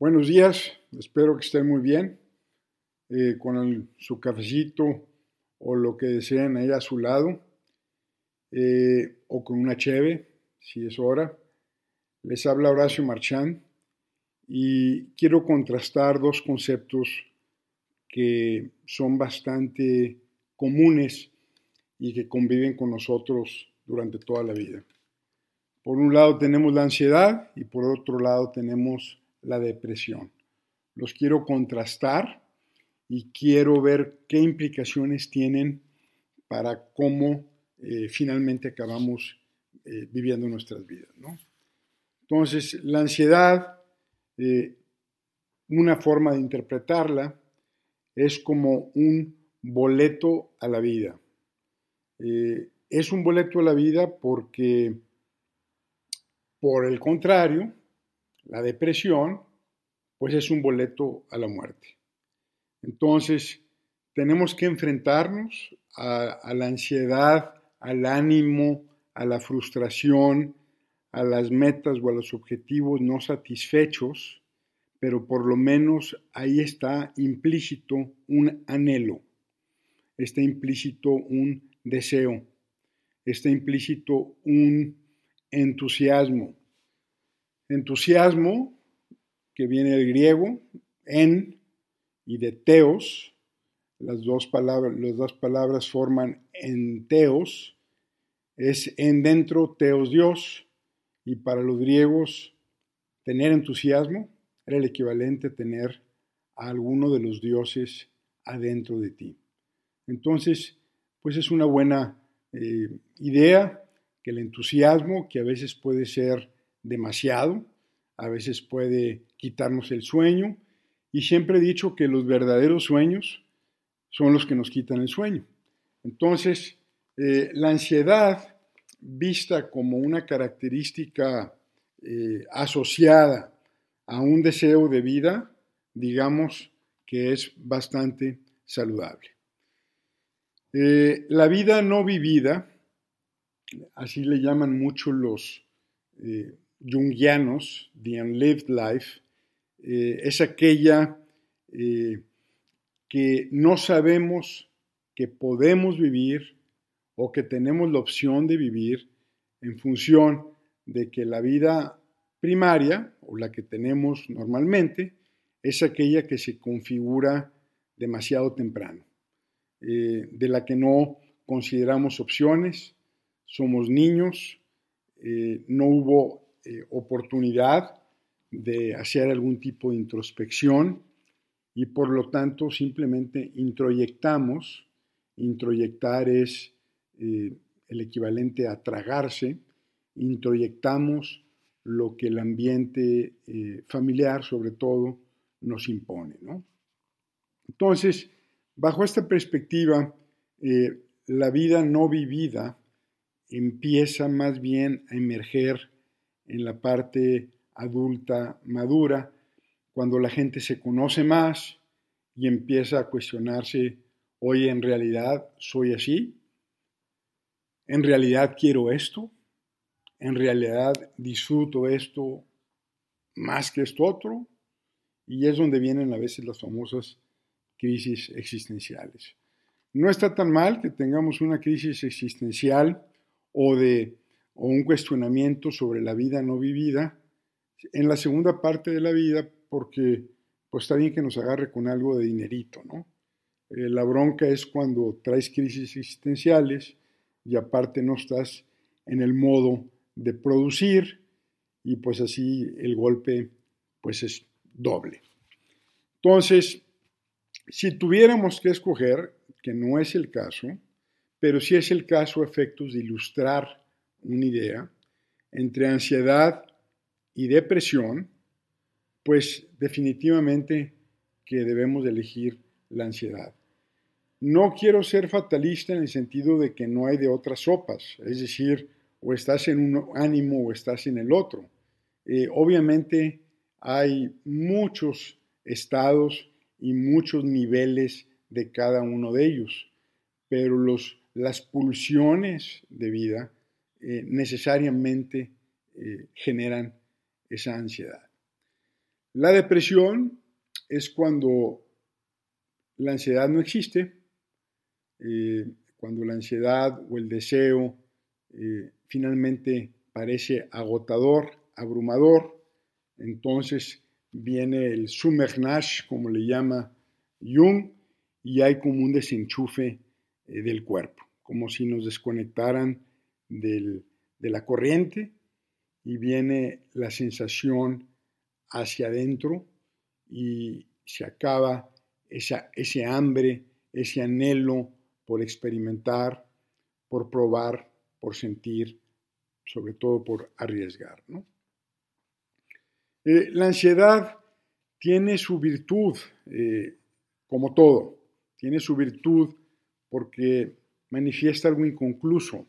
Buenos días, espero que estén muy bien, eh, con su cafecito o lo que deseen ahí a su lado, eh, o con una cheve, si es hora. Les habla Horacio Marchán y quiero contrastar dos conceptos que son bastante comunes y que conviven con nosotros durante toda la vida. Por un lado tenemos la ansiedad y por otro lado tenemos la depresión. Los quiero contrastar y quiero ver qué implicaciones tienen para cómo eh, finalmente acabamos eh, viviendo nuestras vidas. Entonces, la ansiedad, eh, una forma de interpretarla es como un boleto a la vida. es un boleto a la vida porque, por el contrario, la depresión, pues es un boleto a la muerte. Entonces, tenemos que enfrentarnos a, la ansiedad, al ánimo, a la frustración, a las metas o a los objetivos no satisfechos, pero por lo menos ahí está implícito un anhelo, está implícito un deseo, está implícito un entusiasmo, Entusiasmo, que viene del griego, en y de teos, las dos palabras, las dos palabras forman en teos, es en dentro teos Dios, y para los griegos tener entusiasmo era el equivalente a tener a alguno de los dioses adentro de ti. Entonces, pues es una buena eh, idea que el entusiasmo, que a veces puede ser demasiado, a veces puede quitarnos el sueño y siempre he dicho que los verdaderos sueños son los que nos quitan el sueño. Entonces, eh, la ansiedad vista como una característica eh, asociada a un deseo de vida, digamos que es bastante saludable. Eh, la vida no vivida, así le llaman mucho los jungianos, The Unlived Life, eh, es aquella eh, que no sabemos que podemos vivir o que tenemos la opción de vivir en función de que la vida primaria o la que tenemos normalmente es aquella que se configura demasiado temprano, eh, de la que no consideramos opciones, somos niños, no hubo eh, oportunidad de hacer algún tipo de introspección y por lo tanto simplemente introyectamos. Introyectar es eh, el equivalente a tragarse. Introyectamos lo que el ambiente eh, familiar, sobre todo, nos impone. Entonces, bajo esta perspectiva, la vida no vivida empieza más bien a emerger en la parte adulta madura, cuando la gente se conoce más y empieza a cuestionarse, oye, en realidad soy así, en realidad quiero esto, en realidad disfruto esto más que esto otro, y es donde vienen a veces las famosas crisis existenciales. No está tan mal que tengamos una crisis existencial o de o un cuestionamiento sobre la vida no vivida en la segunda parte de la vida porque pues está bien que nos agarre con algo de dinerito, ¿no? Eh, la bronca es cuando traes crisis existenciales y aparte no estás en el modo de producir y pues así el golpe pues es doble. Entonces, si tuviéramos que escoger, que no es el caso, pero sí es el caso efectos de ilustrar una idea, entre ansiedad y depresión, pues definitivamente que debemos elegir la ansiedad. No quiero ser fatalista en el sentido de que no hay de otras sopas, es decir, o estás en un ánimo o estás en el otro. Eh, obviamente hay muchos estados y muchos niveles de cada uno de ellos, pero los, las pulsiones de vida eh, necesariamente eh, generan esa ansiedad. La depresión es cuando la ansiedad no existe, eh, cuando la ansiedad o el deseo finalmente parece agotador, abrumador, entonces viene el Sumernash, como le llama Jung, y hay como un desenchufe del cuerpo, como si nos desconectaran de la corriente y viene la sensación hacia adentro y se acaba esa, ese hambre, ese anhelo por experimentar, por probar, por sentir, sobre todo por arriesgar. Eh, la ansiedad tiene su virtud, eh, como todo, tiene su virtud porque manifiesta algo inconcluso,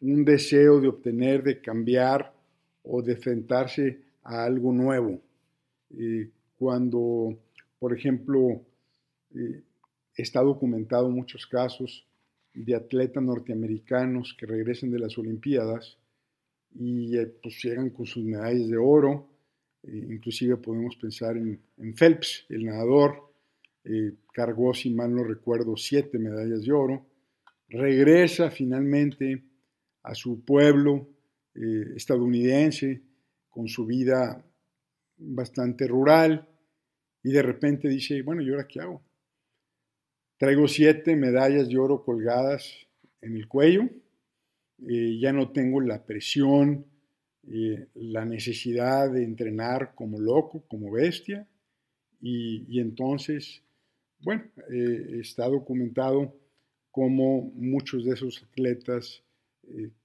un deseo de obtener, de cambiar o de enfrentarse a algo nuevo. Eh, cuando, por ejemplo, está documentado muchos casos de atletas norteamericanos que regresan de las Olimpiadas y eh, pues llegan con sus medallas de oro, eh, inclusive podemos pensar en, Phelps, el nadador, eh, cargó, si mal no recuerdo, siete medallas de oro, regresa finalmente a su pueblo estadounidense con su vida bastante rural y de repente dice, bueno, ¿y ahora qué hago? Traigo siete medallas de oro colgadas en el cuello. Eh, ya no tengo la presión, eh, la necesidad de entrenar como loco, como bestia. Y, entonces, bueno, eh, está documentado cómo muchos de esos atletas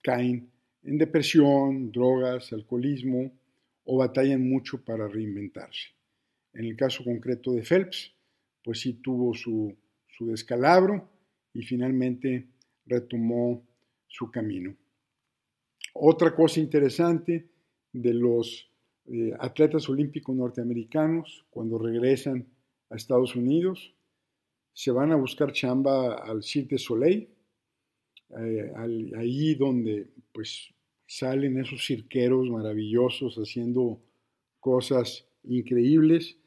caen en depresión, drogas, alcoholismo o batallan mucho para reinventarse. En el caso concreto de Phelps, pues sí tuvo su su descalabro y finalmente retomó su camino. Otra cosa interesante de los eh, atletas olímpicos norteamericanos cuando regresan a Estados Unidos, se van a buscar chamba al Cirque du Soleil, eh, ahí donde pues salen esos cirqueros maravillosos haciendo cosas increíbles,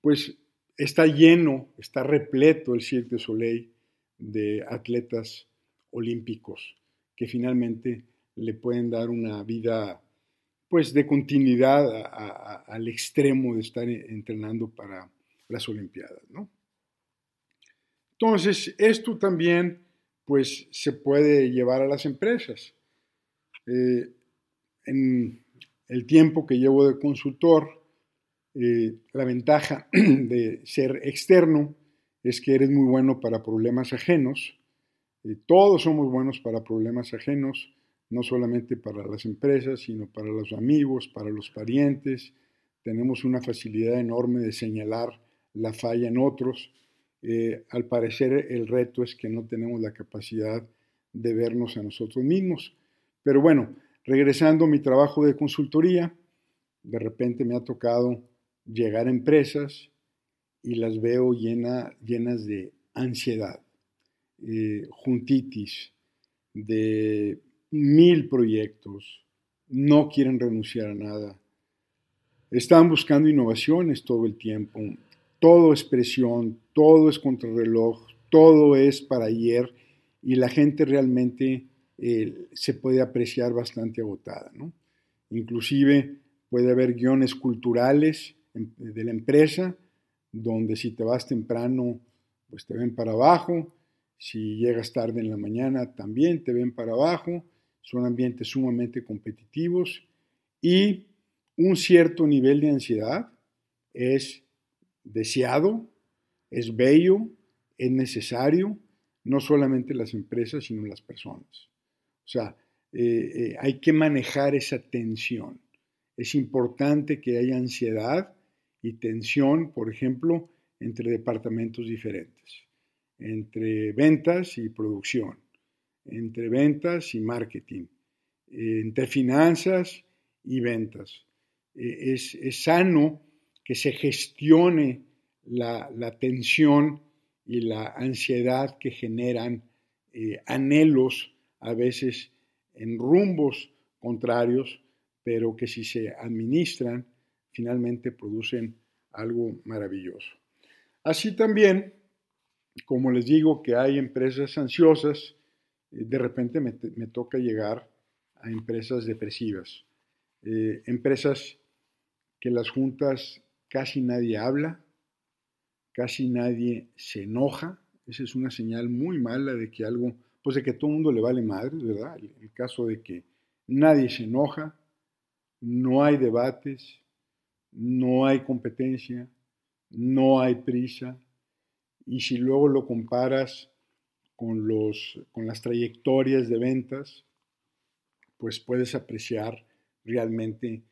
pues está lleno, está repleto el Cirque du Soleil de atletas olímpicos que finalmente le pueden dar una vida pues de continuidad al extremo de estar entrenando para las Olimpiadas, Entonces, esto también pues se puede llevar a las empresas. Eh, en el tiempo que llevo de consultor, eh, la ventaja de ser externo es que eres muy bueno para problemas ajenos. Eh, todos somos buenos para problemas ajenos, no solamente para las empresas, sino para los amigos, para los parientes. Tenemos una facilidad enorme de señalar la falla en otros. Eh, al parecer el reto es que no tenemos la capacidad de vernos a nosotros mismos. Pero bueno, regresando a mi trabajo de consultoría, de repente me ha tocado llegar a empresas y las veo llenas de ansiedad, eh, juntitis, de mil proyectos, no quieren renunciar a nada. Están buscando innovaciones todo el tiempo. Todo es presión, todo es contrarreloj, todo es para ayer y la gente realmente eh, se puede apreciar bastante agotada. ¿no? Inclusive puede haber guiones culturales de la empresa, donde si te vas temprano, pues te ven para abajo, si llegas tarde en la mañana, también te ven para abajo, son ambientes sumamente competitivos y un cierto nivel de ansiedad es deseado, es bello, es necesario, no solamente en las empresas, sino las personas. O sea, eh, eh, hay que manejar esa tensión. Es importante que haya ansiedad, y tensión, por ejemplo, entre departamentos diferentes, entre ventas y producción, entre ventas y marketing, entre finanzas y ventas. E, es, sano que se gestione la, tensión y la ansiedad que generan eh, anhelos a veces en rumbos contrarios, pero que si se administran finalmente producen algo maravilloso. Así también, como les digo que hay empresas ansiosas, eh, de repente me, toca llegar a empresas depresivas, eh, empresas que las juntas casi nadie habla, casi nadie se enoja, esa es una señal muy mala de que algo, pues de que todo el mundo le vale madre, ¿verdad? el caso de que nadie se enoja, no hay debates, no hay competencia, no hay prisa, y si luego lo comparas con, los, con las trayectorias de ventas, pues puedes apreciar realmente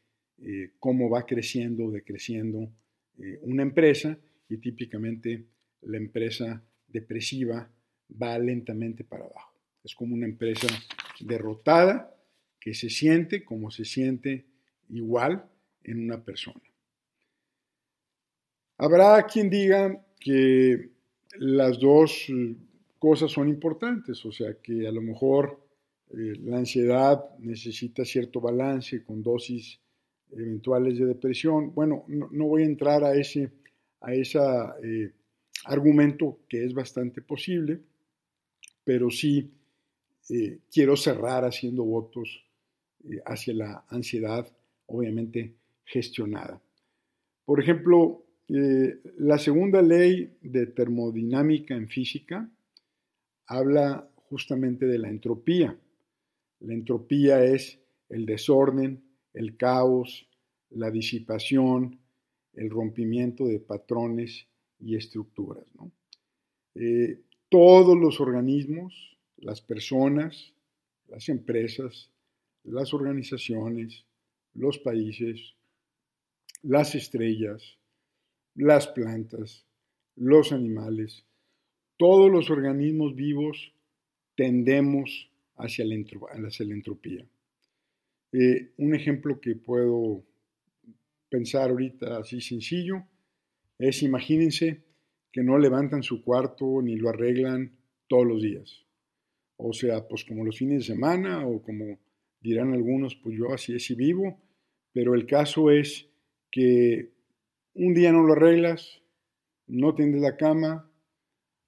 eh, cómo va creciendo o decreciendo eh, una empresa y típicamente la empresa depresiva va lentamente para abajo. Es como una empresa derrotada que se siente como se siente igual en una persona. Habrá quien diga que las dos cosas son importantes, o sea que a lo mejor eh, la ansiedad necesita cierto balance con dosis eventuales de depresión. Bueno, no, voy a entrar a ese a eh, argumento que es bastante posible, pero sí eh, quiero cerrar haciendo votos hacia la ansiedad obviamente gestionada. Por ejemplo, eh, la segunda ley de termodinámica en física habla justamente de la entropía. La entropía es el desorden, el caos, la disipación, el rompimiento de patrones y estructuras. Eh, todos los organismos, las personas, las empresas, las organizaciones, los países, las estrellas, las plantas, los animales, todos los organismos vivos tendemos hacia la, entropía. Eh, un ejemplo que puedo pensar ahorita así sencillo es imagínense que no levantan su cuarto ni lo arreglan todos los días. O sea, pues como los fines de semana o como dirán algunos, pues yo así es y vivo, pero el caso es que un día no lo arreglas, no tiendes la cama,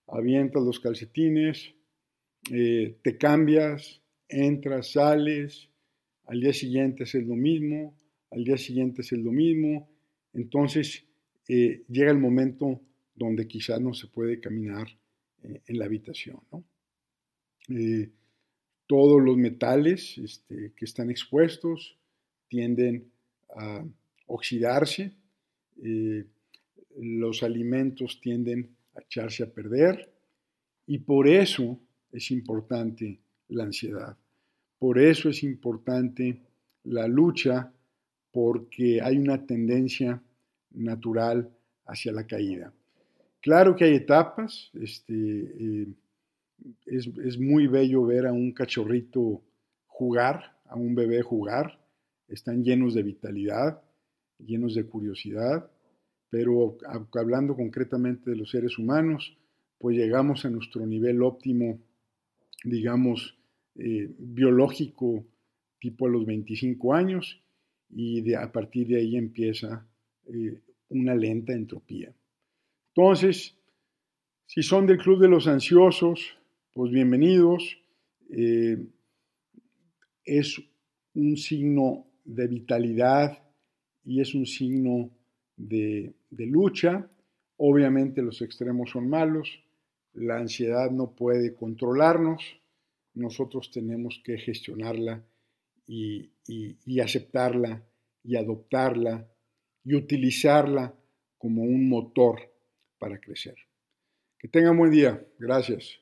avientas los calcetines, eh, te cambias, entras, sales, al día siguiente es lo mismo, al día siguiente es lo mismo, entonces eh, llega el momento donde quizás no se puede caminar eh, en la habitación. todos los metales este, que están expuestos tienden a oxidarse, eh, los alimentos tienden a echarse a perder y por eso es importante la ansiedad. Por eso es importante la lucha porque hay una tendencia natural hacia la caída. Claro que hay etapas, este, eh, es, es, muy bello ver a un cachorrito jugar, a un bebé jugar, están llenos de vitalidad, llenos de curiosidad, pero hablando concretamente de los seres humanos, pues llegamos a nuestro nivel óptimo, digamos, eh, biológico, tipo a los 25 años, y a partir de ahí empieza eh, una lenta entropía. Entonces, si son del Club de los Ansiosos, pues bienvenidos. Eh, es un signo de vitalidad y es un signo de, lucha. Obviamente los extremos son malos, la ansiedad no puede controlarnos, nosotros tenemos que gestionarla y, aceptarla y adoptarla y utilizarla como un motor para crecer. Que tengan buen día. Gracias.